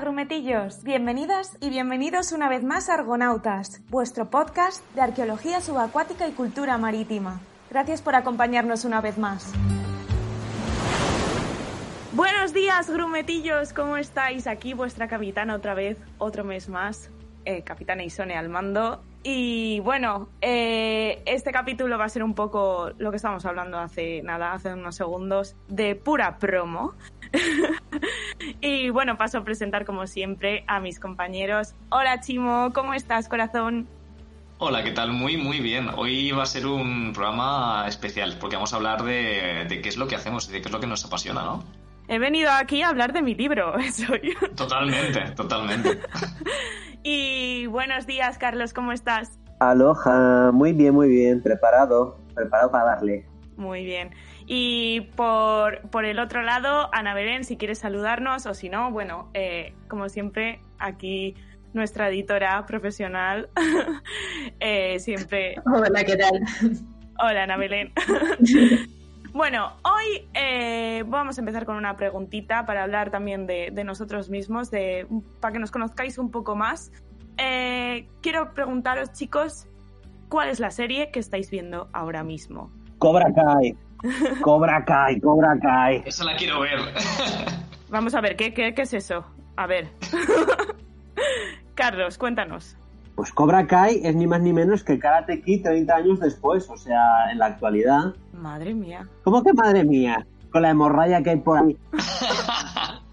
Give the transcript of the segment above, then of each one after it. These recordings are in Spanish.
Grumetillos, bienvenidas y bienvenidos una vez más a Argonautas, vuestro podcast de arqueología subacuática y cultura marítima. Gracias por acompañarnos una vez más. Buenos días grumetillos, ¿cómo estáis? Aquí vuestra capitana otra vez, otro mes más, eh, capitana Isone al mando. Y bueno, eh, este capítulo va a ser un poco lo que estábamos hablando hace nada, hace unos segundos, de pura promo. y bueno, paso a presentar como siempre a mis compañeros. Hola Chimo, ¿cómo estás, corazón? Hola, ¿qué tal? Muy, muy bien. Hoy va a ser un programa especial porque vamos a hablar de, de qué es lo que hacemos y de qué es lo que nos apasiona, ¿no? He venido aquí a hablar de mi libro. Soy... Totalmente, totalmente. y buenos días, Carlos, ¿cómo estás? Aloha, muy bien, muy bien, preparado, preparado para darle. Muy bien. Y por, por el otro lado, Ana Belén, si quieres saludarnos o si no, bueno, eh, como siempre, aquí nuestra editora profesional, eh, siempre... Hola, ¿qué tal? Hola, Ana Belén. Bueno, hoy eh, vamos a empezar con una preguntita para hablar también de, de nosotros mismos, de, para que nos conozcáis un poco más. Eh, quiero preguntaros, chicos, ¿cuál es la serie que estáis viendo ahora mismo? Cobra Kai. Cobra Kai, Cobra Kai. Esa la quiero ver. Vamos a ver, ¿qué, qué, qué es eso? A ver. Carlos, cuéntanos. Pues Cobra Kai es ni más ni menos que Karate Kid 30 años después, o sea, en la actualidad. Madre mía. ¿Cómo que madre mía? Con la hemorragia que hay por ahí.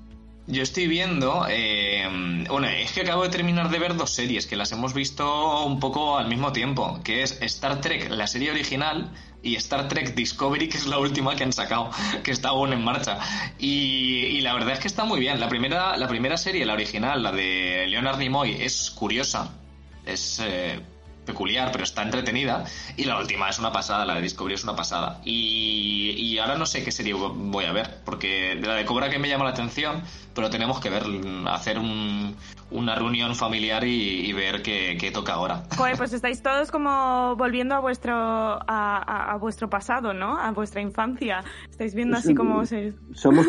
Yo estoy viendo, eh, bueno, es que acabo de terminar de ver dos series que las hemos visto un poco al mismo tiempo, que es Star Trek, la serie original, y Star Trek Discovery, que es la última que han sacado, que está aún en marcha. Y, y, la verdad es que está muy bien. La primera, la primera serie, la original, la de Leonard Nimoy, es curiosa, es eh, peculiar, pero está entretenida. Y la última es una pasada, la de Discovery es una pasada. Y, y, ahora no sé qué serie voy a ver, porque de la de Cobra que me llama la atención, pero tenemos que ver, hacer un, una reunión familiar y, y ver qué, qué, toca ahora. Joder, pues estáis todos como volviendo a vuestro a, a, a, vuestro pasado, ¿no? A vuestra infancia. Estáis viendo así como... Se... Somos,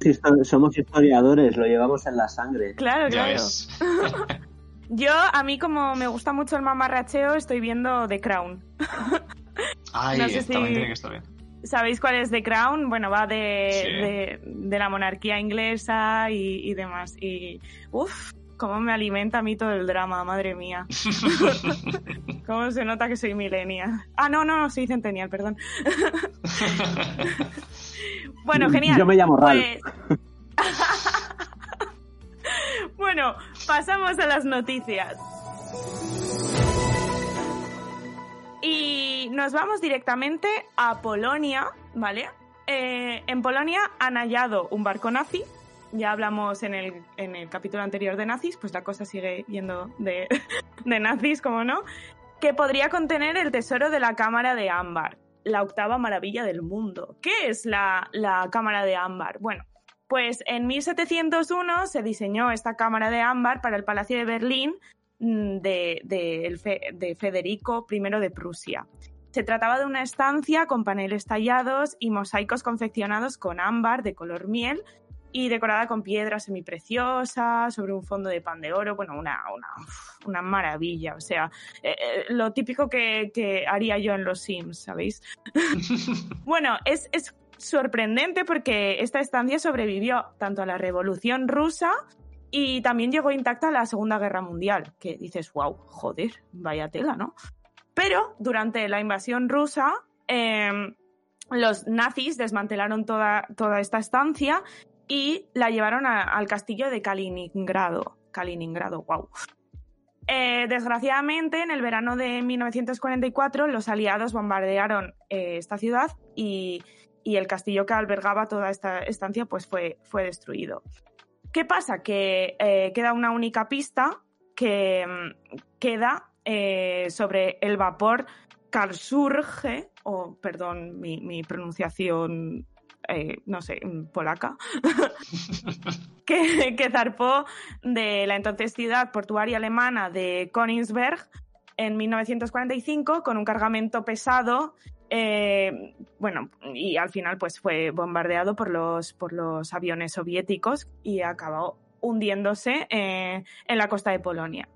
somos historiadores, lo llevamos en la sangre. Claro, Ya claro. Yo, a mí como me gusta mucho el mamarracheo, estoy viendo The Crown. Ay, No sé también si- tiene que estar bien. ¿Sabéis cuál es The Crown? Bueno, va de, Sí. de, de la monarquía inglesa y, y demás. Y, uff, cómo me alimenta a mí todo el drama, madre mía. cómo se nota que soy millennial. Ah, no, no, no, soy centennial, perdón. bueno, genial. Yo me llamo Ralph. Pues- bueno, pasamos a las noticias. Y nos vamos directamente a Polonia, ¿vale? Eh, en Polonia han hallado un barco nazi. Ya hablamos en el, en el capítulo anterior de nazis, pues la cosa sigue yendo de, de nazis, como no, que podría contener el tesoro de la cámara de ámbar, la octava maravilla del mundo. ¿Qué es la, la cámara de ámbar? Bueno, pues en 1701 se diseñó esta cámara de ámbar para el Palacio de Berlín mm, de, Federico I de Prusia. Se trataba de una estancia con paneles tallados y mosaicos confeccionados con ámbar de color miel y decorada con piedras semipreciosas sobre un fondo de pan de oro. Bueno, una, una, una maravilla. O sea, eh, eh, lo típico que, haría yo en los Sims, ¿sabéis? bueno, es sorprendente porque esta estancia sobrevivió tanto a la Revolución Rusa y también llegó intacta a la Segunda Guerra Mundial, que dices, wow, joder, vaya tela, ¿no? Pero durante la invasión rusa, eh, los nazis desmantelaron toda, toda esta estancia y la llevaron al castillo de Kaliningrado. Kaliningrado, wow. Eh, desgraciadamente, en el verano de 1944, los aliados bombardearon eh, esta ciudad y, y el castillo que albergaba toda esta estancia pues fue, fue destruido. ¿Qué pasa? Que eh, queda una única pista que mm, queda eh, sobre el vapor Karlsurge, o perdón mi, mi pronunciación eh, no sé, polaca, que, que, zarpó de la entonces ciudad portuaria alemana de Königsberg en 1945 con un cargamento pesado. Eh, bueno, y al final pues fue bombardeado por los, por los aviones soviéticos y acabó hundiéndose eh, en la costa de Polonia.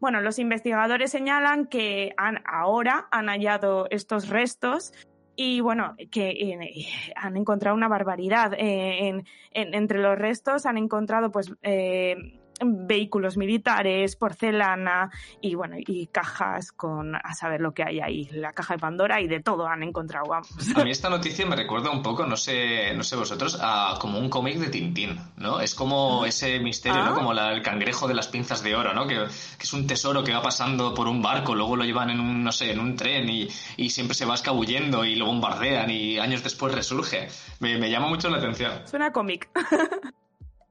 Bueno, los investigadores señalan que han, ahora han hallado estos restos y bueno, que eh, han encontrado una barbaridad. En, en, entre los restos han encontrado pues vehículos militares, porcelana y bueno, y cajas con a saber lo que hay ahí, la caja de Pandora y de todo han encontrado, vamos. A mí esta noticia me recuerda un poco, no sé, no sé vosotros, a como un cómic de Tintín, ¿no? Es como ese misterio, ¿no? Ah. Como la, el cangrejo de las pinzas de oro, ¿no? Que, que, es un tesoro que va pasando por un barco, luego lo llevan en un, no sé, en un tren y, y siempre se va escabullendo y lo bombardean y años después resurge. Me, me llama mucho la atención. Suena cómic.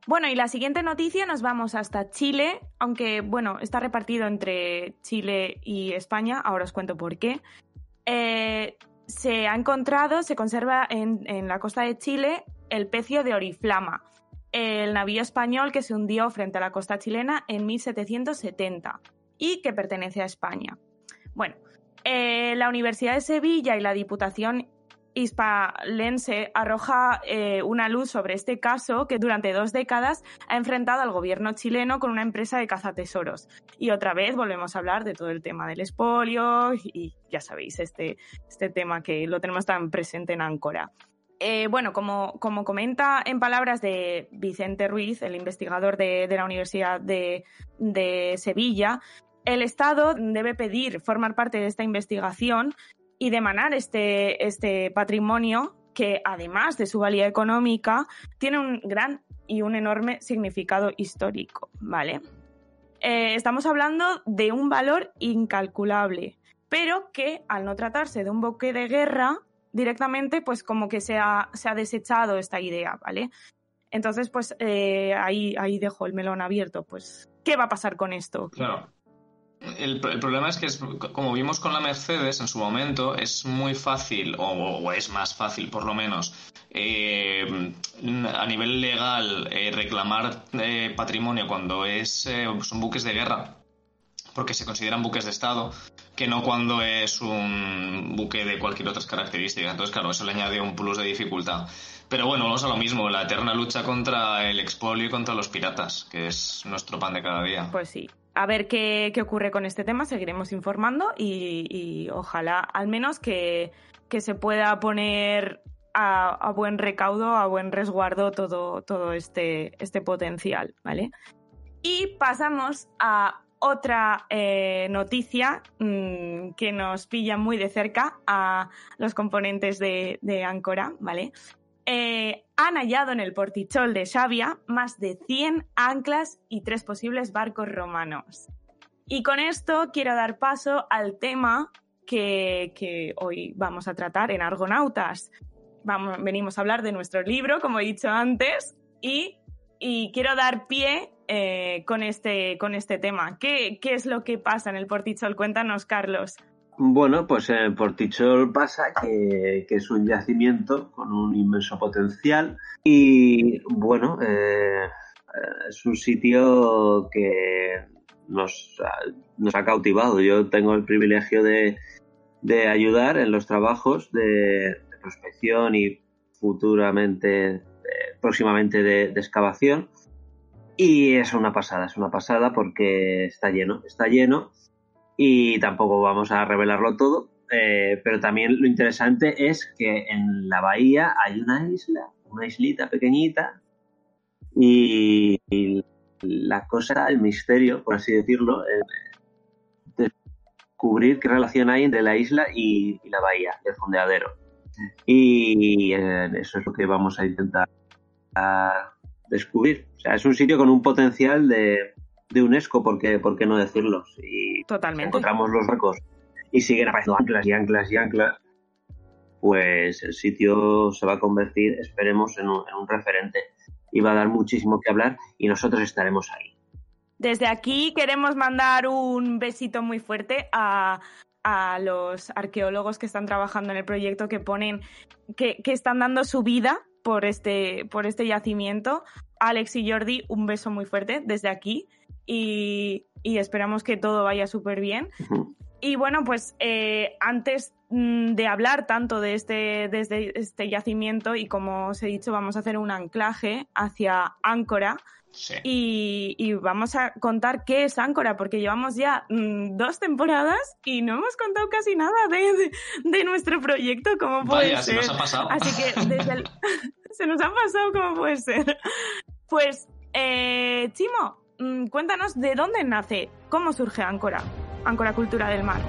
Bueno, y la siguiente noticia nos vamos hasta Chile, aunque bueno, está repartido entre Chile y España, ahora os cuento por qué. Eh, se ha encontrado, se conserva en, la costa de Chile el pecio de Oriflama, el navío español que se hundió frente a la costa chilena en 1770 y que pertenece a España. Bueno, eh, la Universidad de Sevilla y la Diputación hispalense arroja eh, una luz sobre este caso que durante dos décadas ha enfrentado al gobierno chileno con una empresa de cazatesoros. Y otra vez volvemos a hablar de todo el tema del espolio y ya sabéis, este, este tema que lo tenemos tan presente en Áncora. Eh, bueno, como, como, comenta en palabras de Vicente Ruiz, el investigador de, la Universidad de Sevilla, el Estado debe pedir formar parte de esta investigación y demanar este, este patrimonio que además de su valía económica tiene un gran y un enorme significado histórico, ¿vale? Eh, estamos hablando de un valor incalculable, pero que al no tratarse de un buque de guerra, directamente pues como que se ha, se ha desechado esta idea, ¿vale? Entonces, pues eh, ahí, ahí dejo el melón abierto, pues, ¿qué va a pasar con esto? Claro. El, problema es que, es, como vimos con la Mercedes en su momento, es muy fácil, o, o es más fácil por lo menos, eh, a nivel legal eh, reclamar eh, patrimonio cuando es, eh, son buques de guerra, porque se consideran buques de Estado, que no cuando es un buque de cualquier otra característica. Entonces, claro, eso le añade un plus de dificultad. Pero bueno, vamos a lo mismo, la eterna lucha contra el expolio y contra los piratas, que es nuestro pan de cada día. Pues sí, a ver qué, ocurre con este tema, seguiremos informando y, ojalá al menos que, que se pueda poner a, buen recaudo, a buen resguardo todo, todo este, este potencial, ¿vale? Y pasamos a otra eh, noticia mmm, que nos pilla muy de cerca a los componentes de, de Áncora, ¿vale? Eh, han hallado en el portichol de Xavia más de 100 anclas y tres posibles barcos romanos. Y con esto quiero dar paso al tema que, hoy vamos a tratar en Argonautas. Venimos a hablar de nuestro libro, como he dicho antes, y, quiero dar pie eh, con, este, con este tema. ¿Qué, ¿Qué es lo que pasa en el portichol? Cuéntanos, Carlos. Bueno, pues en Portichol pasa que, es un yacimiento con un inmenso potencial y bueno, eh, es un sitio que nos, nos, ha cautivado. Yo tengo el privilegio de, ayudar en los trabajos de, prospección y futuramente, próximamente de excavación. Y es una pasada, es una pasada porque está lleno, está lleno y tampoco vamos a revelarlo todo, eh, pero también lo interesante es que en la bahía hay una isla, una islita pequeñita, y, y la cosa, el misterio, por así decirlo, eh, descubrir qué relación hay entre la isla y, y la bahía, el fondeadero. Y eh, eso es lo que vamos a intentar descubrir. O sea, es un sitio con un potencial de, de UNESCO, ¿por qué, por qué no decirlo? Si Totalmente. encontramos los barcos y siguen apareciendo anclas y anclas y anclas, pues el sitio se va a convertir, esperemos, en un, en un referente y va a dar muchísimo que hablar y nosotros estaremos ahí. Desde aquí queremos mandar un besito muy fuerte a, a los arqueólogos que están trabajando en el proyecto, que ponen, que, que están dando su vida por este, por este yacimiento. Alex y Jordi, un beso muy fuerte desde aquí y, y esperamos que todo vaya súper bien. Y bueno, pues eh, antes mm, de hablar tanto de este, de este, este yacimiento y como os he dicho, vamos a hacer un anclaje hacia Áncora, Sí. y, y vamos a contar qué es Áncora, porque llevamos ya mm, dos temporadas y no hemos contado casi nada de, de, de nuestro proyecto, como puede Vaya, se ser. nos ha pasado. Así que desde el... se nos ha pasado, como puede ser. Pues, eh, Chimo, mm, cuéntanos de dónde nace, cómo surge Áncora, Áncora Cultura del Mar.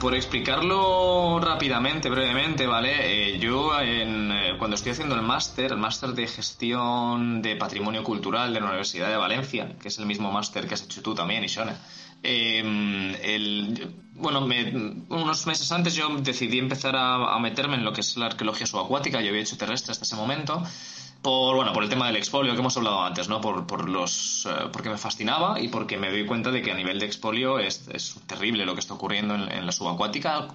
Por explicarlo rápidamente, brevemente, ¿vale? Eh, yo en, eh, cuando estoy haciendo el máster, el máster de gestión de patrimonio cultural de la Universidad de Valencia, que es el mismo máster que has hecho tú también, Ishone, eh, el, bueno, me- unos meses antes yo decidí empezar a, a meterme en lo que es la arqueología subacuática, yo había hecho terrestre hasta ese momento, por bueno por el tema del expolio que hemos hablado antes no por, por los eh, porque me fascinaba y porque me doy cuenta de que a nivel de expolio es, es terrible lo que está ocurriendo en, en la subacuática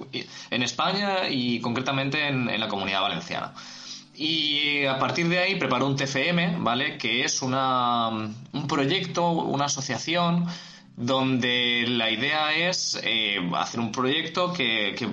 en España y concretamente en, en la comunidad valenciana. Y a partir de ahí preparó un TFM vale que es una un proyecto una asociación donde la idea es eh, hacer un proyecto que, que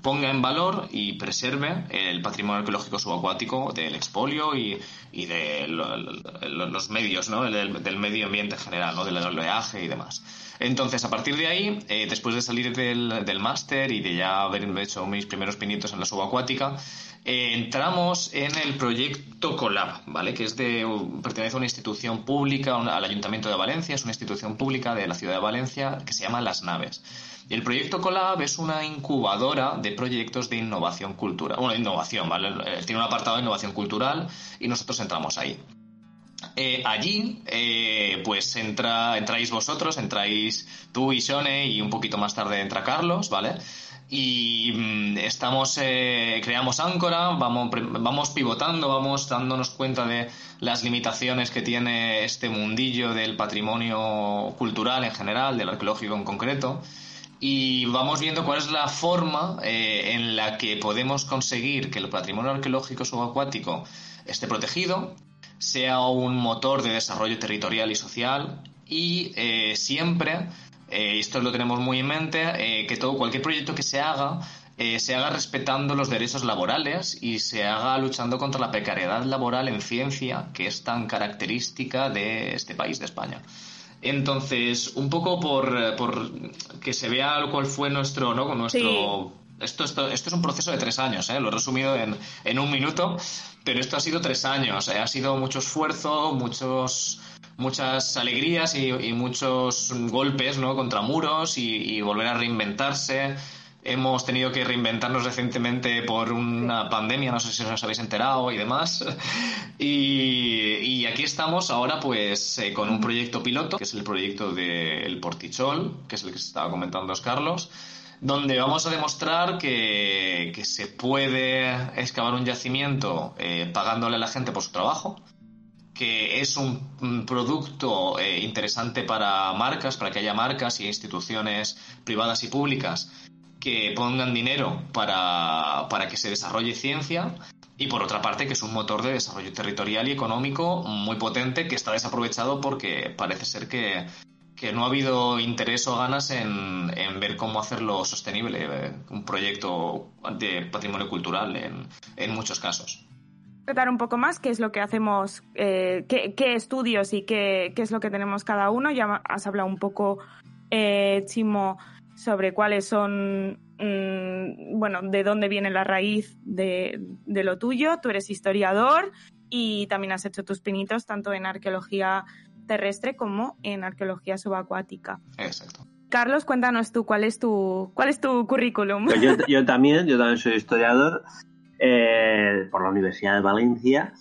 ponga en valor y preserve el patrimonio arqueológico subacuático del expolio y, y de lo- lo- los medios, ¿no? Del, del medio ambiente en general, ¿no? Del oleaje y demás. Entonces, a partir de ahí, eh, después de salir del, del máster y de ya haber hecho mis primeros pinitos en la subacuática, eh, entramos en el proyecto Colab, ¿vale? Que es de, pertenece a una institución pública, al Ayuntamiento de Valencia, es una institución pública de la ciudad de Valencia que se llama Las Naves. El proyecto Colab es una incubadora de proyectos de innovación cultural. Bueno, innovación, ¿vale? Eh, Tiene un apartado de innovación cultural y nosotros entramos ahí. Eh, allí, eh, pues entra, entráis vosotros, entráis tú y Shone y un poquito más tarde entra Carlos, ¿vale? Y mm, estamos, eh, creamos Áncora, vamos, vamos pivotando, vamos dándonos cuenta de las limitaciones que tiene este mundillo del patrimonio cultural en general, del arqueológico en concreto y vamos viendo cuál es la forma eh, en la que podemos conseguir que el patrimonio arqueológico subacuático esté protegido, sea un motor de desarrollo territorial y social y eh, siempre, eh, esto lo tenemos muy en mente, que todo cualquier proyecto que se haga se haga respetando los derechos laborales y se haga luchando contra la precariedad laboral en ciencia, que es tan característica de este país, de España. Entonces, un poco por, por que se vea cuál fue nuestro, ¿no? Con nuestro. Esto, esto, esto es un proceso de tres años, ¿eh? lo he resumido en, en un minuto, pero esto ha sido tres años, ¿eh? ha sido mucho esfuerzo, muchos, muchas alegrías y, y muchos golpes ¿no? contra muros y, y volver a reinventarse. Hemos tenido que reinventarnos recientemente por una pandemia, no sé si os habéis enterado y demás. Y, y aquí estamos ahora pues eh, con un proyecto piloto, que es el proyecto del Portichol, que es el que se estaba comentando os Carlos, donde vamos a demostrar que, que se puede excavar un yacimiento eh, pagándole a la gente por su trabajo, que es un, un producto eh, interesante para marcas, para que haya marcas y instituciones privadas y públicas que pongan dinero para, para que se desarrolle ciencia y por otra parte que es un motor de desarrollo territorial y económico muy potente que está desaprovechado porque parece ser que, que no ha habido interés o ganas en, en ver cómo hacerlo sostenible, eh, un proyecto de patrimonio cultural en, en muchos casos. Contar un poco más qué es lo que hacemos, eh, qué, qué estudios y qué, qué es lo que tenemos cada uno. Ya has hablado un poco, eh, Chimo, sobre cuáles son, mm, bueno, de dónde viene la raíz de, de lo tuyo. Tú eres historiador y también has hecho tus pinitos tanto en arqueología terrestre como en arqueología subacuática. Exacto. Carlos, cuéntanos tú cuál es tu, cuál es tu currículum. Pues yo, yo también, yo también soy historiador eh, por la Universidad de Valencia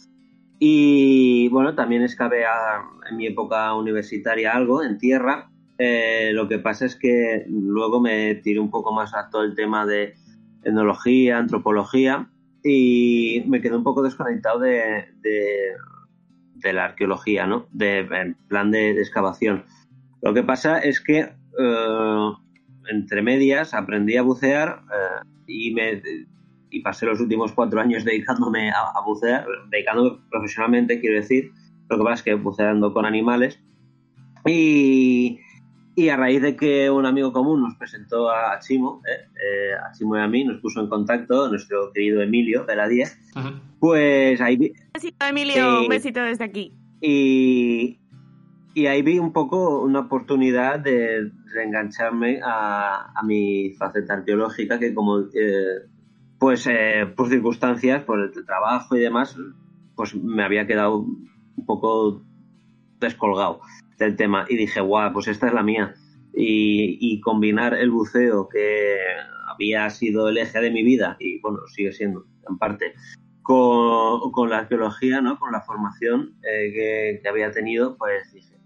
y bueno, también excavé a- en mi época universitaria algo en tierra Eh, lo que pasa es que luego me tiré un poco más a todo el tema de etnología, antropología y me quedé un poco desconectado de, de, la arqueología, ¿no? De, en plan de, excavación. Lo que pasa es que eh, entre medias aprendí a bucear eh, y me y pasé los últimos cuatro años dedicándome a, bucear, dedicándome profesionalmente, quiero decir. Lo que pasa es que buceando con animales. Y, y a raíz de que un amigo común nos presentó a Chimo, eh, eh, a Chimo y a mí, nos puso en contacto nuestro querido Emilio de la 10, pues ahí vi... Un besito, Emilio, un besito desde aquí. Y, y ahí vi un poco una oportunidad de reengancharme a, a mi faceta arqueológica, que como eh, pues eh, por circunstancias, por el trabajo y demás, pues me había quedado un poco descolgado del tema y dije, guau, pues esta es la mía. Y, combinar el buceo, que había sido el eje de mi vida, y bueno, sigue siendo en parte, con, la arqueología, ¿no? con la formación eh, que, había tenido, pues dije,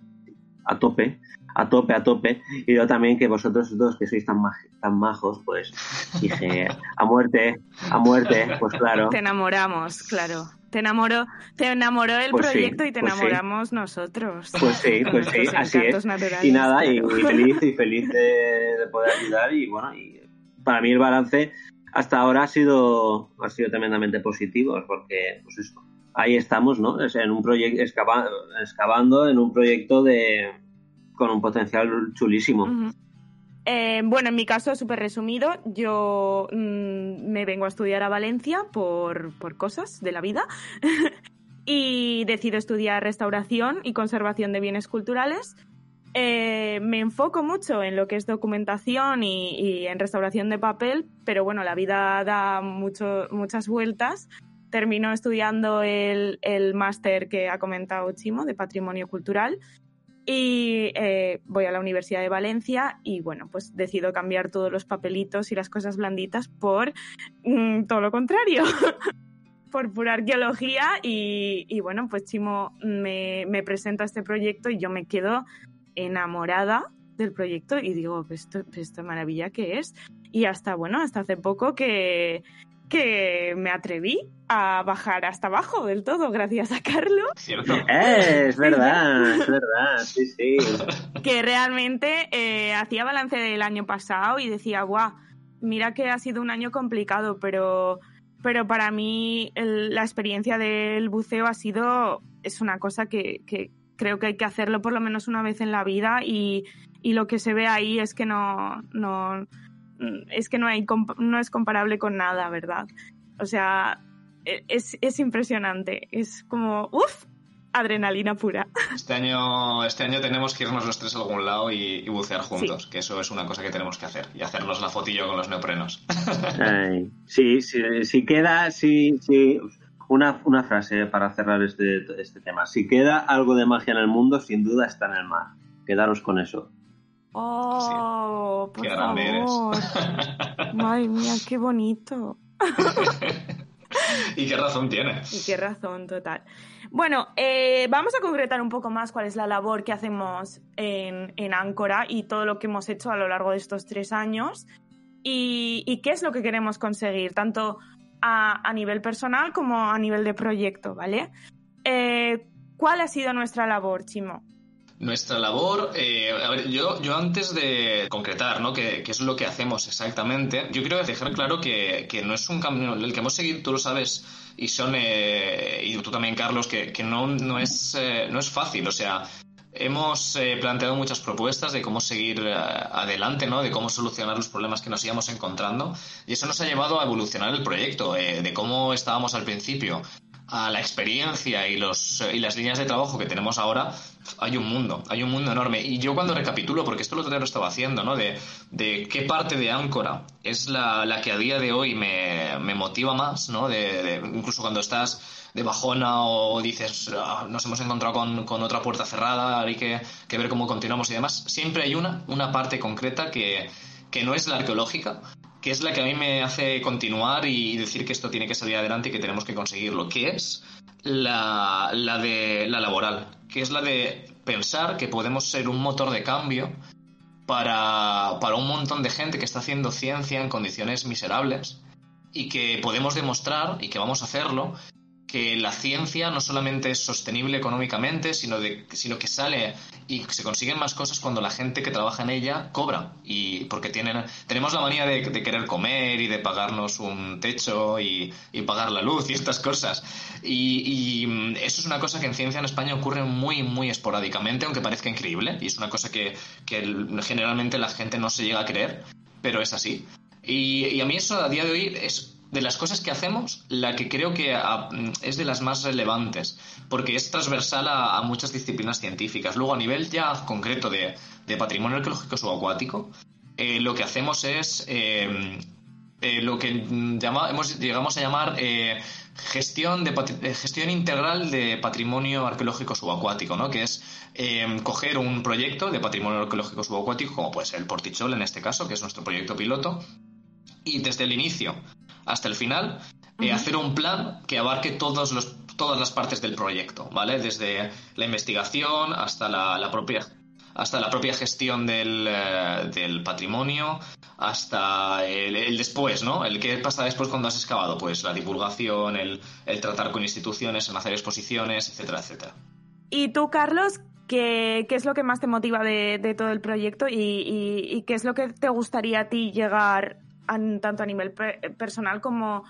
a tope a tope, a tope. Y yo también que vosotros dos, que sois tan, tan majos, pues dije, a muerte, a muerte, pues claro. Te enamoramos, claro. Te enamoró, te enamoró el pues proyecto y te pues enamoramos nosotros. Pues sí, pues sí, así es. Y nada, y, feliz, y feliz de, poder ayudar. Y bueno, y para mí el balance hasta ahora ha sido, ha sido tremendamente positivo, porque pues eso, ahí estamos, ¿no? en un proyecto, excavando en un proyecto de, con un potencial chulísimo. Eh, bueno, en mi caso, súper resumido, yo mm, me vengo a estudiar a Valencia por, cosas de la vida y decido estudiar restauración y conservación de bienes culturales. Eh, me enfoco mucho en lo que es documentación y, en restauración de papel, pero bueno, la vida da mucho, muchas vueltas. Termino estudiando el, el máster que ha comentado Chimo de patrimonio cultural y eh, voy a la Universidad de Valencia y bueno, pues decido cambiar todos los papelitos y las cosas blanditas por mm, todo lo contrario, por pura arqueología y, bueno, pues Chimo me, me, presenta este proyecto y yo me quedo enamorada del proyecto y digo, esto, pues esta maravilla que es. Y hasta, bueno, hasta hace poco que, que me atreví a bajar hasta abajo del todo gracias a Carlos. Eh, es verdad, es verdad, sí, sí. Que realmente eh, hacía balance del año pasado y decía, guau, mira que ha sido un año complicado, pero, pero para mí la experiencia del buceo ha sido, es una cosa que, que, creo que hay que hacerlo por lo menos una vez en la vida y, y lo que se ve ahí es que no, no es que no, hay, no es comparable con nada, ¿verdad? O sea, e, es, es impresionante. Es como, uff, adrenalina pura. Este año, este año tenemos que irnos los tres a algún lado y, bucear juntos, que eso es una cosa que tenemos que hacer, y hacernos la fotillo con los neoprenos. sí, sí, si queda, sí, sí. Una, una frase para cerrar este, este tema. Si queda algo de magia en el mundo, sin duda está en el mar. Quedaros con eso. Oh, por favor. Madre mía, qué bonito. y qué razón tiene. Y qué razón, total. Bueno, eh, vamos a concretar un poco más cuál es la labor que hacemos en, en Áncora y todo lo que hemos hecho a lo largo de estos tres años y, qué es lo que queremos conseguir, tanto a, nivel personal como a nivel de proyecto, ¿vale? Eh, ¿Cuál ha sido nuestra labor, Chimo? Nuestra labor, eh, a ver, yo, yo antes de concretar, ¿no? ¿Qué, es lo que hacemos exactamente? Yo quiero dejar claro que, que, no es un camino, el que hemos seguido, tú lo sabes, y son, eh, y tú también, Carlos, que, que no, no, es, eh, no es fácil, o sea, hemos planteado muchas propuestas de cómo seguir adelante, ¿no? De cómo solucionar los problemas que nos íbamos encontrando, y eso nos ha llevado a evolucionar el proyecto, de cómo estábamos al principio a la experiencia y, los, y las líneas de trabajo que tenemos ahora, hay un mundo, hay un mundo enorme. Y yo cuando recapitulo, porque esto lo estaba haciendo, ¿no? De, de qué parte de Áncora es la, la, que a día de hoy me, me motiva más, ¿no? De, incluso cuando estás de bajona o dices, ah, nos hemos encontrado con, con, otra puerta cerrada, hay que, que, ver cómo continuamos y demás, siempre hay una, una parte concreta que, que no es la arqueológica, que es la que a mí me hace continuar y decir que esto tiene que salir adelante y que tenemos que conseguirlo, que es la, la de la laboral, que es la de pensar que podemos ser un motor de cambio para, para un montón de gente que está haciendo ciencia en condiciones miserables y que podemos demostrar, y que vamos a hacerlo, que la ciencia no solamente es sostenible económicamente, sino, de, sino que sale y se consiguen más cosas cuando la gente que trabaja en ella cobra. Y porque tienen, tenemos la manía de, querer comer y de pagarnos un techo y, pagar la luz y estas cosas. Y, mm, eso es una cosa que en ciencia en España ocurre muy, muy esporádicamente, aunque parezca increíble. Y es una cosa que, generalmente la gente no se llega a creer, pero es así. Y, y a mí eso a día de hoy es de las cosas que hacemos, la que creo que ah, es de las más relevantes, porque es transversal a, muchas disciplinas científicas. Luego, a nivel ya concreto de, patrimonio arqueológico subacuático, eh, lo que hacemos es eh, eh, lo que llegamos a llamar gestión, de, gestión integral de patrimonio arqueológico subacuático, ¿no? que es coger un proyecto de patrimonio arqueológico subacuático, como puede ser el Portichol en este caso, que es nuestro proyecto piloto, y desde el inicio hasta el final, eh, hacer un plan que abarque todos los, todas las partes del proyecto, ¿vale? Desde la investigación hasta la, propia hasta la propia gestión del, eh, patrimonio, hasta el, después, ¿no? El qué pasa después cuando has excavado, pues la divulgación, el, tratar con instituciones, el hacer exposiciones, etcétera, etcétera. ¿Y tú, Carlos, qué, qué es lo que más te motiva de, todo el proyecto y, y, qué es lo que te gustaría a ti llegar tanto a nivel personal como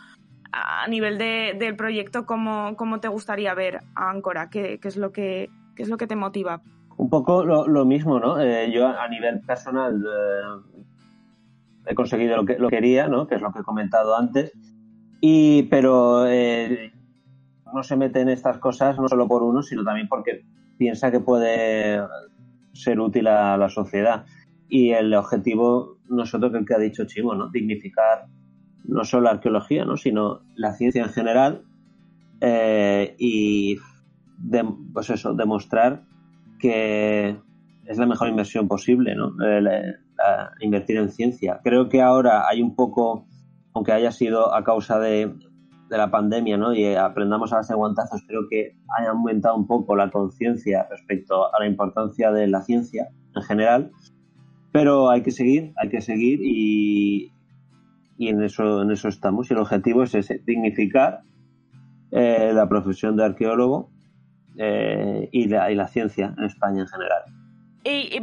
a nivel de, del proyecto, ¿cómo, ¿cómo, te gustaría ver a Ancora? ¿Qué, qué es, lo que, qué es lo que te motiva? Un poco lo, mismo, ¿no? Eh, yo a nivel personal eh, he conseguido lo que lo quería, ¿no? Que es lo que he comentado antes. Y, pero eh, no se mete en estas cosas no solo por uno, sino también porque piensa que puede ser útil a la sociedad. Y el objetivo nosotros el que ha dicho Chimo, ¿no? Dignificar no solo la arqueología, ¿no? Sino la ciencia en general eh, y pues eso, demostrar que es la mejor inversión posible, ¿no? invertir en ciencia. Creo que ahora hay un poco, aunque haya sido a causa de, la pandemia, ¿no? Y aprendamos a hacer guantazos, creo que haya aumentado un poco la conciencia respecto a la importancia de la ciencia en general pero hay que seguir, hay que seguir y, y en eso en eso estamos. Y el objetivo es ese, dignificar eh, la profesión de arqueólogo eh, y, la, y, la, ciencia en España en general. Y,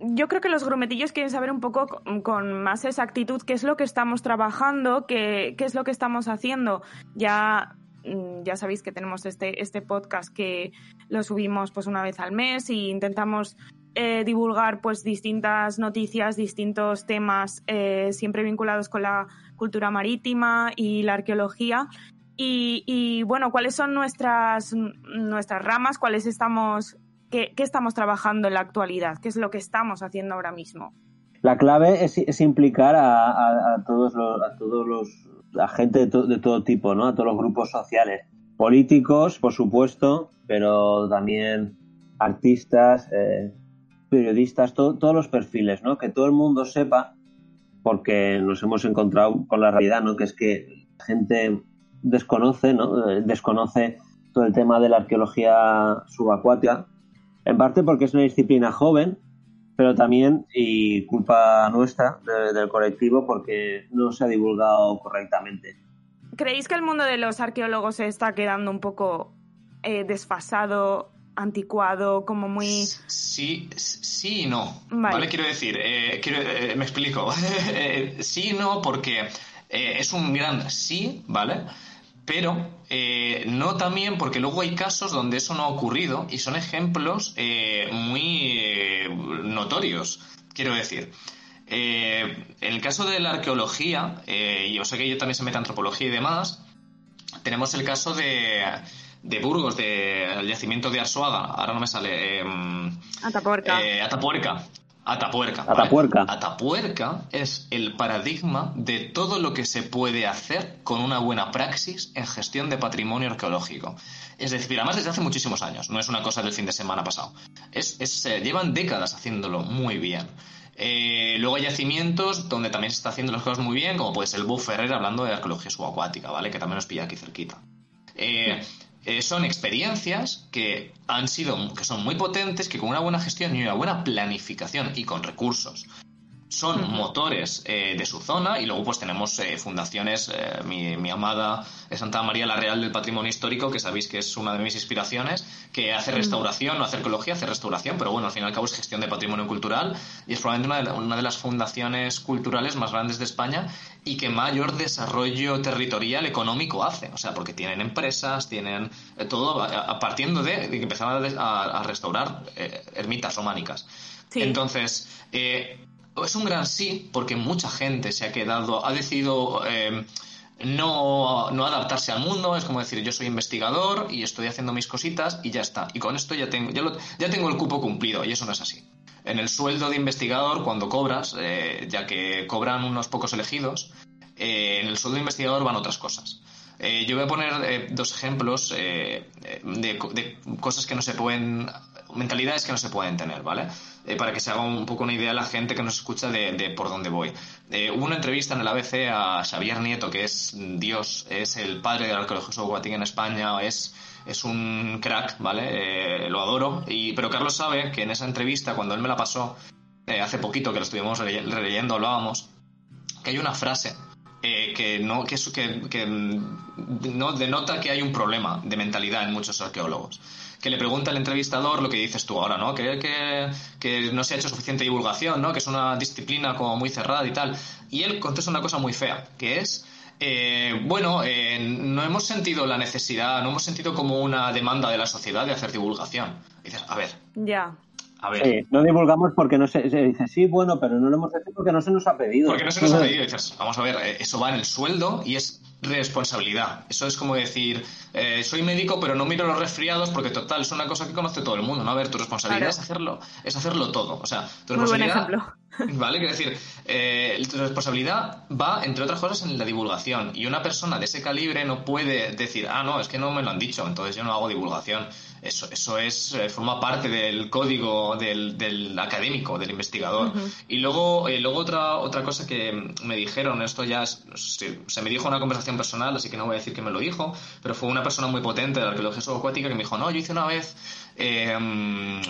yo creo que los grumetillos quieren saber un poco con, más exactitud qué es lo que estamos trabajando, qué, qué es lo que estamos haciendo. Ya mm, ya sabéis que tenemos este, este podcast que lo subimos pues una vez al mes y intentamos eh, divulgar pues distintas noticias, distintos temas eh, siempre vinculados con la cultura marítima y la arqueología. Y, bueno, ¿cuáles son nuestras, nuestras ramas? ¿Cuáles estamos, qué, estamos trabajando en la actualidad? ¿Qué es lo que estamos haciendo ahora mismo? La clave es, implicar a, todos los, a todos los, a gente de, todo tipo, ¿no? A todos los grupos sociales. Políticos, por supuesto, pero también artistas, eh, periodistas, todos los perfiles, ¿no? Que todo el mundo sepa, porque nos hemos encontrado con la realidad, ¿no? Que es que la gente desconoce, ¿no? Eh, desconoce todo el tema de la arqueología subacuática, en parte porque es una disciplina joven, pero también, y culpa nuestra, del colectivo, porque no se ha divulgado correctamente. ¿Creéis que el mundo de los arqueólogos se está quedando un poco eh, desfasado anticuado, como muy... Sí, sí y no. Vale, quiero decir, eh, eh, me explico. Eh, sí y no porque es un gran sí, ¿vale? Pero no también porque luego hay casos donde eso no ha ocurrido y son ejemplos muy notorios, quiero decir. en el caso de la arqueología, y yo sé que yo también se mete antropología y demás, tenemos el caso de de Burgos, del yacimiento de Arsuaga, ahora no me sale. Eh, Atapuerca. Atapuerca. Atapuerca. Atapuerca. Atapuerca es el paradigma de todo lo que se puede hacer con una buena praxis en gestión de patrimonio arqueológico. Es decir, además desde hace muchísimos años, no es una cosa del fin de semana pasado. Es, es eh, llevan décadas haciéndolo muy bien. Eh, luego hay yacimientos donde también se está haciendo las cosas muy bien, como puede ser el Buff Ferrer hablando de arqueología subacuática, ¿vale? Que también nos pilla aquí cerquita. Eh, Eh, son experiencias que han sido, que son muy potentes, que con una buena gestión y una buena planificación y con recursos son motores eh, de su zona y luego pues tenemos eh, fundaciones, eh, mi, amada Santa María la Real del Patrimonio Histórico, que sabéis que es una de mis inspiraciones, que hace restauración, no hace arqueología, hace restauración, pero bueno, al fin y al cabo es gestión de patrimonio cultural y es probablemente una de, una de las fundaciones culturales más grandes de España y que mayor desarrollo territorial económico hace, o sea, porque tienen empresas, tienen todo, a, partiendo de, que empezaron a, restaurar ermitas románicas. Entonces, es un gran sí, porque mucha gente se ha quedado, ha decidido eh, no, adaptarse al mundo, es como decir, yo soy investigador y estoy haciendo mis cositas y ya está. Y con esto ya tengo, ya, tengo el cupo cumplido, y eso no es así. En el sueldo de investigador, cuando cobras, eh, ya que cobran unos pocos elegidos, eh, en el sueldo de investigador van otras cosas. yo voy a poner dos ejemplos de, de, cosas que no se pueden, mentalidades que no se pueden tener, ¿vale? Eh, para que se haga un poco una idea la gente que nos escucha de, por dónde voy. Eh, hubo una entrevista en el ABC a Xavier Nieto, que es Dios, es el padre del arqueología subacuática en España, es, es un crack, ¿vale? Eh, lo adoro. Pero Carlos sabe que en esa entrevista, cuando él me la pasó, hace poquito que lo estuvimos releyendo, hablábamos, que hay una frase que no que, que, que, no denota que hay un problema de mentalidad en muchos arqueólogos que le pregunta al entrevistador lo que dices tú ahora, ¿no? Que, que, no se ha hecho suficiente divulgación, ¿no? Que es una disciplina como muy cerrada y tal. Y él contesta una cosa muy fea, que es... Eh, bueno, eh, no hemos sentido la necesidad, no hemos sentido como una demanda de la sociedad de hacer divulgación. dices, a ver. Ya. A ver. no divulgamos porque no se, se, dice, sí, bueno, pero no lo hemos hecho porque no se nos ha pedido. Porque no se nos ha pedido. Dices, vamos a ver, eh, eso va en el sueldo y es responsabilidad. Eso es como decir, eh, soy médico, pero no miro los resfriados porque total, es una cosa que conoce todo el mundo, ¿no? A ver, tu responsabilidad es hacerlo, es hacerlo todo. O sea, tu responsabilidad. Vale, quiero decir, eh, tu responsabilidad va, entre otras cosas, en la divulgación. Y una persona de ese calibre no puede decir, ah, no, es que no me lo han dicho, entonces yo no hago divulgación. Eso, eso es, eh, forma parte del código del, del académico, del investigador. Y luego, eh, luego otra, otra cosa que me dijeron, esto ya se me dijo en una conversación personal, así que no voy a decir que me lo dijo, pero fue una persona muy potente de la arqueología subacuática que me dijo, no, yo hice una vez em,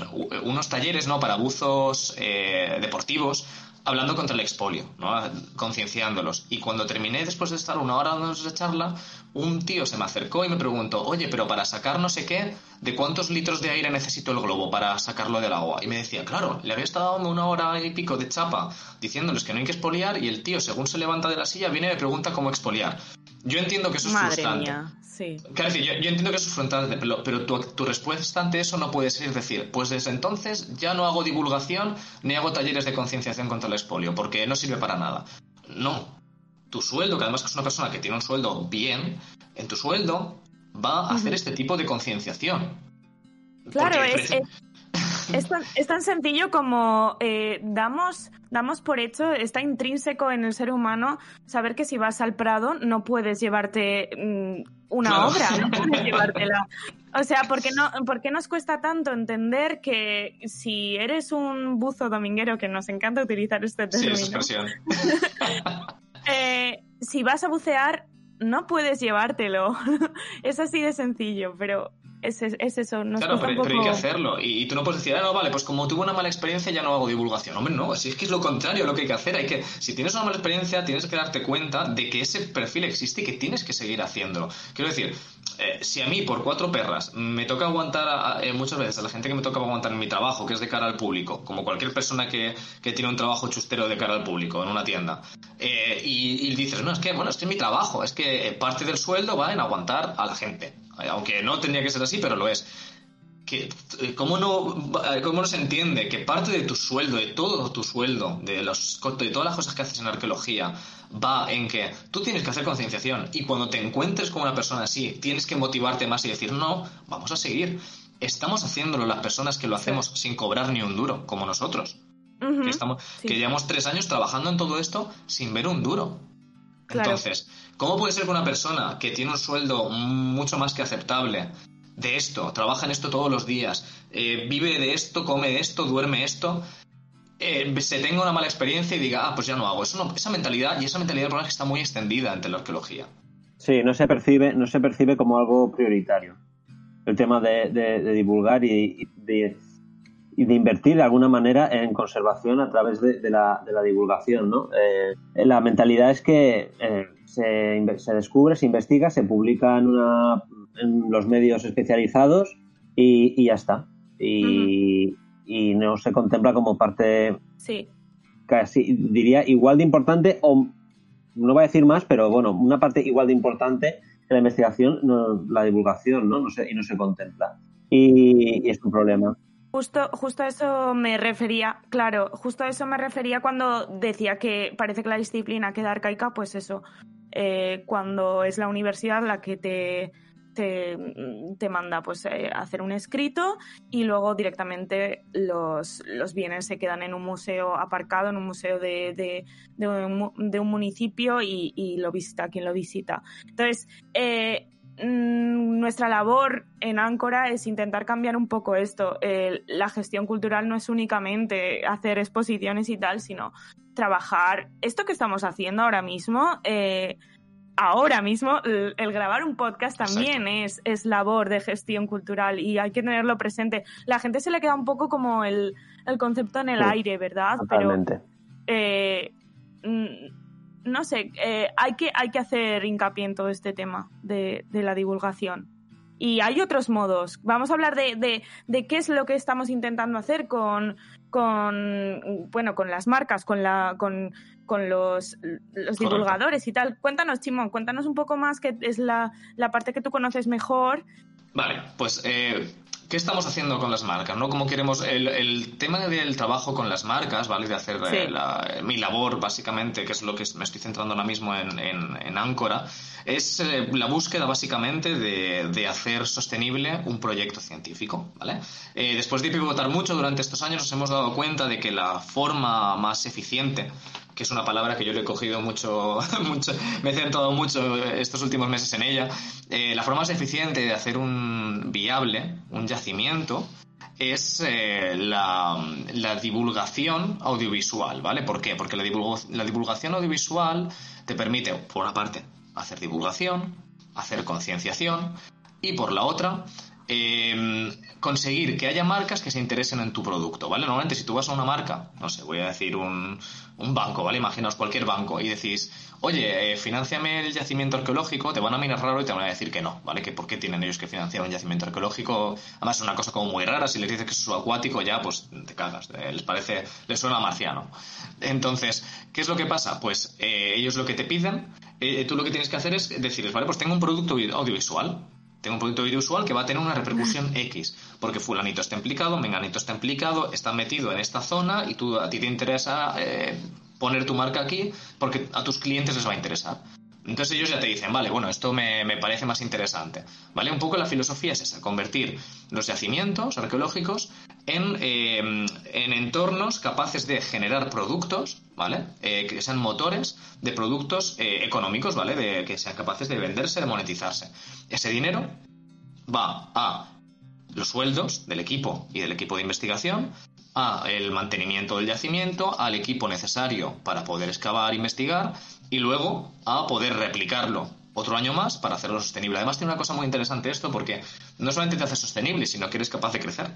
unos talleres ¿no? para buzos eh, deportivos hablando contra el expolio, ¿no? concienciándolos. Y cuando terminé, después de estar una hora dando esa charla, un tío se me acercó y me preguntó, oye, pero para sacar no sé qué, ¿de cuántos litros de aire necesito el globo para sacarlo del agua? Y me decía, claro, le había estado dando una hora y pico de chapa diciéndoles que no hay que expoliar y el tío, según se levanta de la silla, viene y me pregunta cómo expoliar. Yo entiendo que eso es Madre frustrante. Mía, sí. Claro, yo, yo, entiendo que eso es frustrante, pero, pero tu, tu, respuesta ante eso no puede ser decir, pues desde entonces ya no hago divulgación ni hago talleres de concienciación contra el expolio, porque no sirve para nada. No. Tu sueldo, que además es una persona que tiene un sueldo bien, en tu sueldo va a hacer este tipo de concienciación. Claro, es, es, tan, sencillo como eh, damos, damos por hecho, está intrínseco en el ser humano saber que si vas al Prado no puedes llevarte mm, una obra, no puedes llevártela. O sea, ¿por qué, no, ¿por qué nos cuesta tanto entender que si eres un buzo dominguero, que nos encanta utilizar este término, sí, eh, si vas a bucear, no puedes llevártelo. es así de sencillo, pero es, es eso. Nos claro, pero, hay que hacerlo. Y, tú no puedes decir, ah, no, vale, pues como tuve una mala experiencia ya no hago divulgación. Hombre, no, si es que es lo contrario lo que hay que hacer. Hay que, si tienes una mala experiencia, tienes que darte cuenta de que ese perfil existe y que tienes que seguir haciéndolo. Quiero decir, eh, si a mí por cuatro perras me toca aguantar eh, muchas veces a la gente que me toca aguantar en mi trabajo, que es de cara al público, como cualquier persona que, que tiene un trabajo chustero de cara al público en una tienda, eh, y, y, dices, no, es que, bueno, este es mi trabajo, es que parte del sueldo va en aguantar a la gente aunque no tendría que ser así, pero lo es. Que, eh, ¿cómo, no, ¿Cómo no se entiende que parte de tu sueldo, de todo tu sueldo, de, los, de todas las cosas que haces en arqueología, va en que tú tienes que hacer concienciación y cuando te encuentres con una persona así, tienes que motivarte más y decir, no, vamos a seguir. Estamos haciéndolo las personas que lo hacemos sin cobrar ni un duro, como nosotros. que, estamos, que llevamos tres años trabajando en todo esto sin ver un duro. Entonces, ¿cómo puede ser que una persona que tiene un sueldo mucho más que aceptable de esto, trabaja en esto todos los días, eh, vive de esto, come esto, duerme esto, eh, se tenga una mala experiencia y diga, ah, pues ya no hago. Eso no, esa mentalidad, y esa mentalidad que está muy extendida ante la arqueología. Sí, no se percibe, no se percibe como algo prioritario. el tema de, de, divulgar y, de, y, de, invertir de alguna manera en conservación a través de, la, divulgación. ¿no? Eh, la mentalidad es que eh, se, se, descubre, se investiga, se publica en, una, en los medios especializados y, y ya está. Y, y no se contempla como parte sí. casi, diría, igual de importante o no voy a decir más, pero bueno, una parte igual de importante la investigación, la divulgación, ¿no? no sé, y no se contempla. Y, es un problema. Justo, justo a eso me refería, claro, justo a eso me refería cuando decía que parece que la disciplina queda arcaica, pues eso, eh, cuando es la universidad la que te te, manda pues eh, hacer un escrito y luego directamente los, los, bienes se quedan en un museo aparcado, en un museo de, de, un, municipio y, lo visita quien lo visita. Entonces, eh, mm, nuestra labor en Áncora es intentar cambiar un poco esto. la gestión cultural no es únicamente hacer exposiciones y tal, sino trabajar esto que estamos haciendo ahora mismo. Eh, ahora mismo el, grabar un podcast también es, es, labor de gestión cultural y hay que tenerlo presente. La gente se le queda un poco como el, concepto en el aire, ¿verdad? Totalmente. Pero, eh, no sé, eh, hay, que, hay que hacer hincapié en todo este tema de, de la divulgación. Y hay otros modos. Vamos a hablar de, de, de, qué es lo que estamos intentando hacer con, con bueno, con las marcas, con la, con, con los, los divulgadores y tal. Cuéntanos, Chimón, cuéntanos un poco más, que es la, la parte que tú conoces mejor. Vale, pues eh, ¿qué estamos haciendo con las marcas? ¿no? ¿Cómo queremos el, el tema del trabajo con las marcas, ¿vale? De hacer eh, mi labor, básicamente, que es lo que me estoy centrando ahora mismo en, en, en Áncora, es eh, la búsqueda básicamente de, de, hacer sostenible un proyecto científico, ¿vale? después de pivotar mucho durante estos años nos hemos dado cuenta de que la forma más eficiente es una palabra que yo le he cogido mucho, mucho me he centrado mucho estos últimos meses en ella. Eh, la forma más eficiente de hacer un viable, un yacimiento, es eh, la, divulgación audiovisual, ¿vale? ¿Por qué? Porque la divulgación audiovisual te permite, por una parte, hacer divulgación, hacer concienciación, y por la otra, eh, conseguir que haya marcas que se interesen en tu producto, ¿vale? Normalmente si tú vas a una marca, no sé, voy a decir un, un banco, ¿vale? Imaginaos cualquier banco y decís, oye, eh, financiame el yacimiento arqueológico, te van a mirar raro y te van a decir que no, ¿vale? Que por qué tienen ellos que financiar un yacimiento arqueológico. Además es una cosa como muy rara, si les dices que es subacuático ya, pues te cagas, eh, les parece, les suena marciano. Entonces, ¿qué es lo que pasa? Pues eh, ellos lo que te piden, tú lo que tienes que hacer es decirles, vale, pues tengo un producto audiovisual, tengo un producto audiovisual que va a tener una repercusión X, porque fulanito está implicado, menganito está implicado, está metido en esta zona y tú a ti te interesa eh, poner tu marca aquí porque a tus clientes les va a interesar. Entonces ellos ya te dicen, vale, bueno, esto me, parece más interesante. ¿Vale? Un poco la filosofía es esa, convertir los yacimientos arqueológicos en, eh, en entornos capaces de generar productos, ¿vale? Eh, que sean motores de productos eh, económicos, ¿vale? De, que sean capaces de venderse, de monetizarse. Ese dinero va a los sueldos del equipo y del equipo de investigación, a el mantenimiento del yacimiento, al equipo necesario para poder excavar, investigar y luego a poder replicarlo otro año más para hacerlo sostenible. Además tiene una cosa muy interesante esto porque no solamente te hace sostenible, sino que eres capaz de crecer.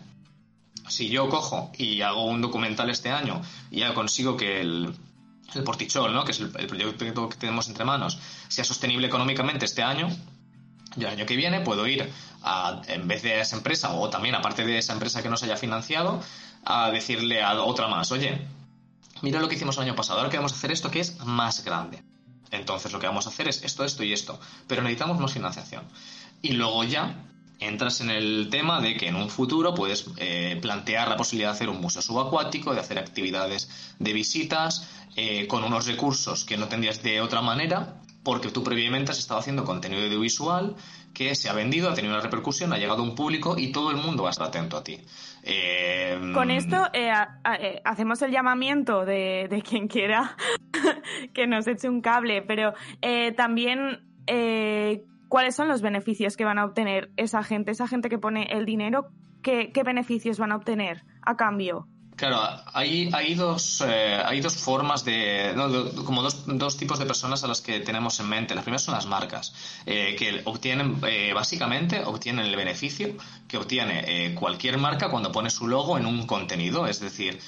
Si yo cojo y hago un documental este año y ya consigo que el, Portichol, ¿no? que es el, proyecto que tenemos entre manos, sea sostenible económicamente este año, yo el año que viene puedo ir a, en vez de esa empresa o también aparte de esa empresa que nos haya financiado, a decirle a otra más, oye, mira lo que hicimos el año pasado, ahora queremos hacer esto que es más grande. Entonces lo que vamos a hacer es esto, esto y esto, pero necesitamos más financiación. Y luego ya entras en el tema de que en un futuro puedes eh, plantear la posibilidad de hacer un museo subacuático, de hacer actividades de visitas eh, con unos recursos que no tendrías de otra manera, porque tú previamente has estado haciendo contenido audiovisual que se ha vendido, ha tenido una repercusión, ha llegado a un público y todo el mundo va a estar atento a ti. Eh, Con esto eh, eh, hacemos el llamamiento de, quien quiera que nos eche un cable, pero también cuáles son los beneficios que van a obtener esa gente, esa gente que pone el dinero, qué, beneficios van a obtener a cambio. Claro, hay, hay, dos, eh, hay dos formas de, como dos, dos, tipos de personas a las que tenemos en mente. Las primeras son las marcas, eh, que obtienen, eh, básicamente, obtienen el beneficio que obtiene cualquier marca cuando pone su logo en un contenido. Es decir,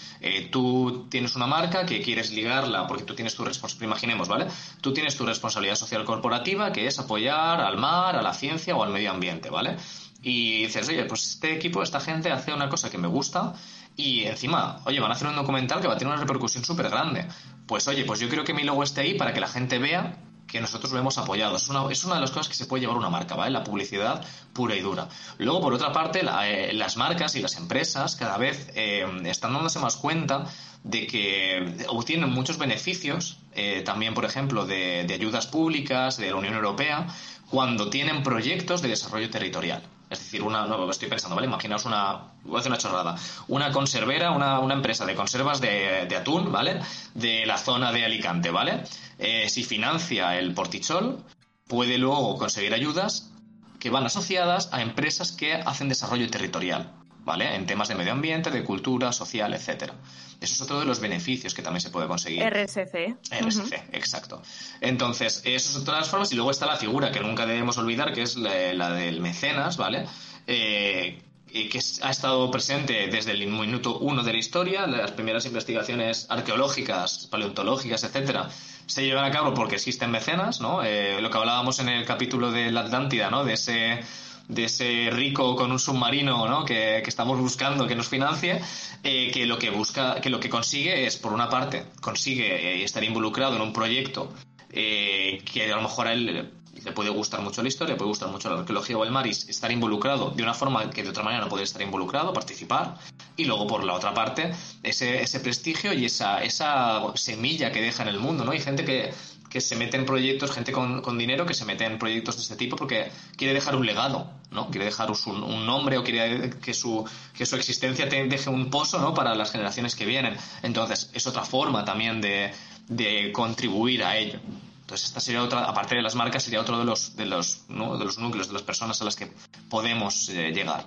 tú tienes una marca que quieres ligarla, porque tú tienes tu responsabilidad, imaginemos, ¿vale? Tú tienes tu responsabilidad social corporativa, que es apoyar al mar, a la ciencia o al medio ambiente, ¿vale? Y dices, oye, pues este equipo, esta gente hace una cosa que me gusta y encima, oye, van a hacer un documental que va a tener una repercusión súper grande. Pues oye, pues yo creo que mi logo esté ahí para que la gente vea que nosotros lo hemos apoyado. Es una, es una de las cosas que se puede llevar una marca, ¿vale? La publicidad pura y dura. Luego, por otra parte, eh, las marcas y las empresas cada vez eh, están dándose más cuenta de que obtienen muchos beneficios, eh, también, por ejemplo, de ayudas públicas de la Unión Europea, cuando tienen proyectos de desarrollo territorial. Es decir, una, no, estoy pensando, ¿vale? Imaginaos una, voy a hacer una chorrada, una conservera, una, una empresa de conservas de, de, atún, ¿vale? De la zona de Alicante, ¿vale? Eh, si financia el portichol, puede luego conseguir ayudas que van asociadas a empresas que hacen desarrollo territorial. ¿Vale? En temas de medio ambiente, de cultura, social, etcétera. Eso es otro de los beneficios que también se puede conseguir. RSC. RSC, exacto. Entonces, eso es otra de las formas. Y luego está la figura que nunca debemos olvidar, que es la, del mecenas, ¿vale? Eh, que ha estado presente desde el minuto uno de la historia. Las primeras investigaciones arqueológicas, paleontológicas, etcétera, se llevan a cabo porque existen mecenas, ¿no? Eh, lo que hablábamos en el capítulo de la Atlántida, ¿no? De ese de ese rico con un submarino ¿no? que, estamos buscando que nos financie, eh, que lo que busca, que lo que consigue es, por una parte, consigue eh, estar involucrado en un proyecto eh, que a lo mejor a él le puede gustar mucho la historia, le puede gustar mucho la arqueología o el mar y estar involucrado de una forma que de otra manera no puede estar involucrado, participar. Y luego, por la otra parte, ese, ese prestigio y esa, esa semilla que deja en el mundo, ¿no? Hay gente que que se mete en proyectos, gente con, con, dinero que se mete en proyectos de este tipo porque quiere dejar un legado, ¿no? Quiere dejar un, un nombre o quiere que su, que su existencia te deje un pozo, ¿no? Para las generaciones que vienen. Entonces, es otra forma también de, de contribuir a ello. Entonces, esta sería otra, aparte de las marcas, sería otro de los, de los, de los núcleos, de las personas a las que podemos eh, llegar.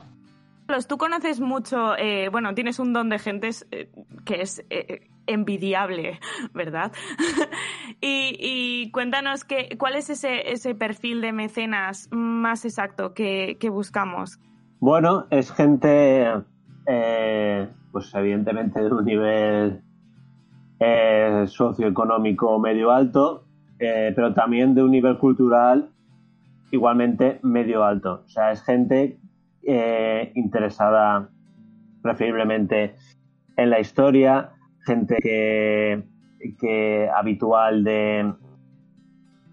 Tú conoces mucho, eh, bueno, tienes un don de gentes eh, que es envidiable, ¿verdad? y, cuéntanos que, cuál es ese, ese perfil de mecenas más exacto que, buscamos. Bueno, es gente, pues evidentemente de un nivel socioeconómico medio alto, pero también de un nivel cultural igualmente medio alto. O sea, es gente eh, interesada preferiblemente en la historia, gente que, que habitual de,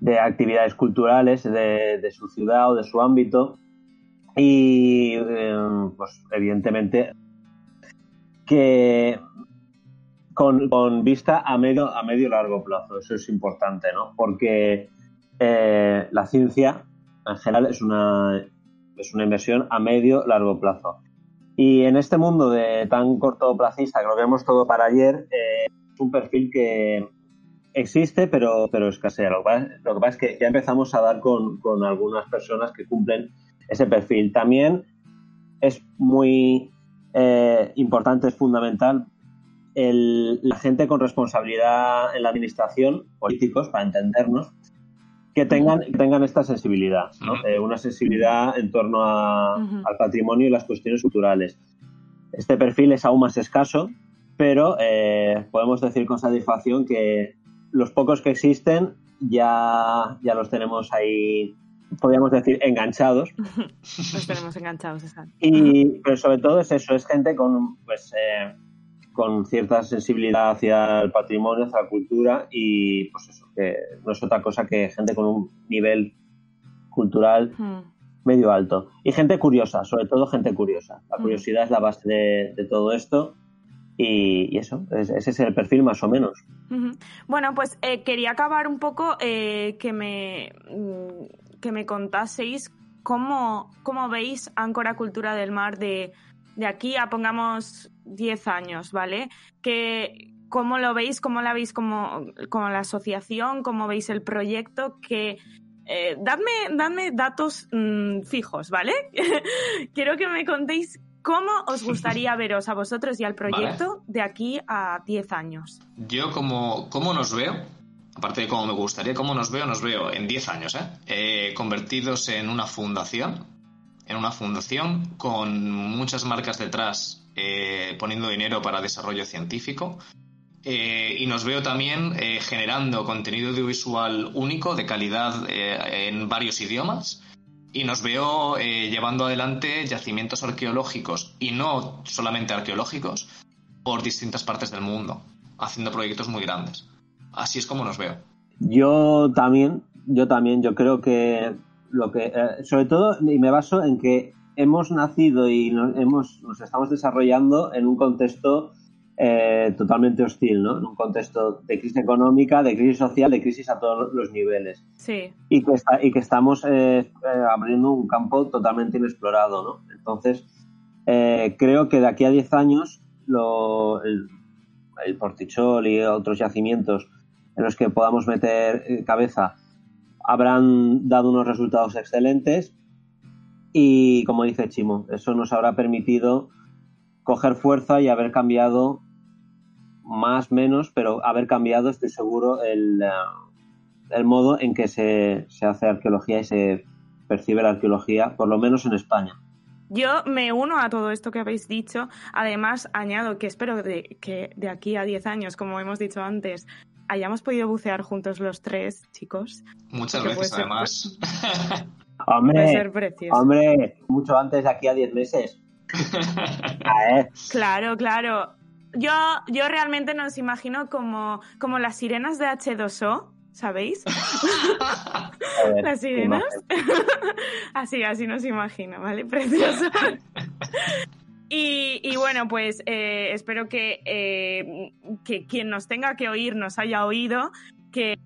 de actividades culturales de, su ciudad o de su ámbito. Y em, pues evidentemente que con, con, vista a medio a medio largo plazo. Eso es importante no porque eh, la ciencia en general es una es una inversión a medio largo plazo. Y en este mundo de tan cortoplacista que lo vemos todo para ayer, eh, es un perfil que existe, pero, pero escasea. Lo que, pasa, es que ya empezamos a dar con, con algunas personas que cumplen ese perfil. También es muy eh, importante, es fundamental el, la gente con responsabilidad en la administración, políticos, para entendernos, que tengan, tengan esta sensibilidad, eh, una sensibilidad en torno al patrimonio y las cuestiones culturales. Este perfil es aún más escaso, pero eh, podemos decir con satisfacción que los pocos que existen ya, ya los tenemos ahí, podríamos decir, enganchados. los tenemos enganchados, exacto. Y, pero sobre todo es eso, es gente con, pues, eh, con cierta sensibilidad hacia el patrimonio, hacia la cultura y pues eso, que no es otra cosa que gente con un nivel cultural hmm. medio alto. Y gente curiosa, sobre todo gente curiosa. La hmm. curiosidad es la base de, todo esto y, eso, ese es el perfil más o menos. Bueno, pues eh, quería acabar un poco eh, que, me, mm, que me contaseis cómo, cómo veis Áncora Cultura del Mar de de aquí a pongamos 10 años, ¿vale? Que, ¿Cómo lo veis? ¿Cómo la veis como, como la asociación? ¿Cómo veis el proyecto? Que, eh, dadme, dadme datos mm, fijos, ¿vale? Quiero que me contéis ¿Cómo os gustaría veros a vosotros y al proyecto de aquí a 10 años? Yo, como, ¿cómo nos veo? Aparte de cómo me gustaría, ¿cómo nos veo? Nos veo en 10 años, ¿eh? ¿eh? Convertidos en una fundación, en una fundación con muchas marcas detrás eh, poniendo dinero para desarrollo científico. Eh, y nos veo también generando contenido audiovisual único, de calidad en varios idiomas, y nos veo eh, llevando adelante yacimientos arqueológicos y no solamente arqueológicos por distintas partes del mundo, haciendo proyectos muy grandes. Así es como nos veo. Yo también, yo también, yo creo que lo que, eh, sobre todo, y me baso en que hemos nacido y hemos, nos estamos desarrollando en un contexto eh, totalmente hostil, ¿no? En un contexto de crisis económica, de crisis social, de crisis a todos los niveles. Sí. Y que, está, y que estamos eh, abriendo un campo totalmente inexplorado, ¿no? Entonces, creo que de aquí a 10 años lo, el, el, Portichol y otros yacimientos en los que podamos meter cabeza habrán dado unos resultados excelentes y, como dice Chimo, eso nos habrá permitido coger fuerza y haber cambiado más, menos, pero haber cambiado, estoy seguro, el, eh, el modo en que se, se hace arqueología y se percibe la arqueología, por lo menos en España. Yo me uno a todo esto que habéis dicho. Además, añado que espero de, que de aquí a 10 años, como hemos dicho antes, hayamos podido bucear juntos los tres, chicos. Muchas veces, además. hombre, hombre, mucho antes de aquí a 10 meses. Claro, claro yo, yo realmente nos imagino como, como las sirenas de H2O, ¿sabéis? las sirenas. así, así nos imagino, ¿vale? Precioso. Y, bueno, pues eh, espero que, eh, que quien nos tenga que oír nos haya oído, que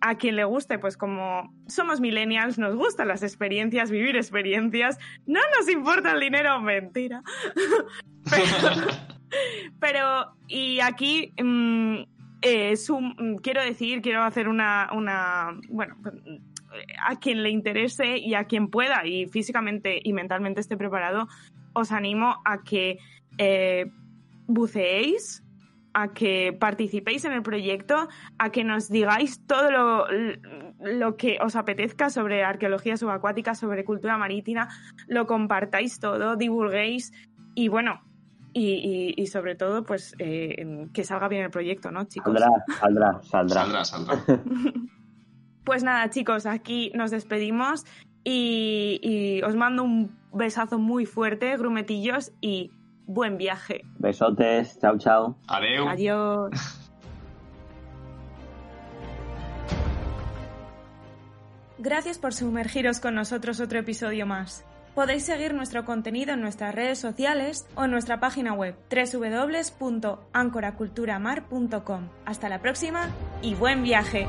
a quien le guste, pues como somos millennials, nos gustan las experiencias, vivir experiencias, no nos importa el dinero, mentira. Pero, y aquí mm, eh, mm, quiero decir, quiero hacer una, una, bueno, a quien le interese y a quien pueda y físicamente y mentalmente esté preparado, os animo a que eh, buceéis, a que participéis en el proyecto, a que nos digáis todo lo, lo, que os apetezca sobre arqueología subacuática, sobre cultura marítima, lo compartáis todo, divulguéis y bueno, y, sobre todo, pues eh, que salga bien el proyecto, ¿no, chicos? Saldrá, saldrá, saldrá. Saldrá, pues nada, chicos, aquí nos despedimos y, os mando un besazo muy fuerte, grumetillos, y buen viaje. Besotes, chao, chao. Adiós. Adiós. Gracias por sumergiros con nosotros otro episodio más. Podéis seguir nuestro contenido en nuestras redes sociales o en nuestra página web www.ancoraculturamar.com. Hasta la próxima y buen viaje.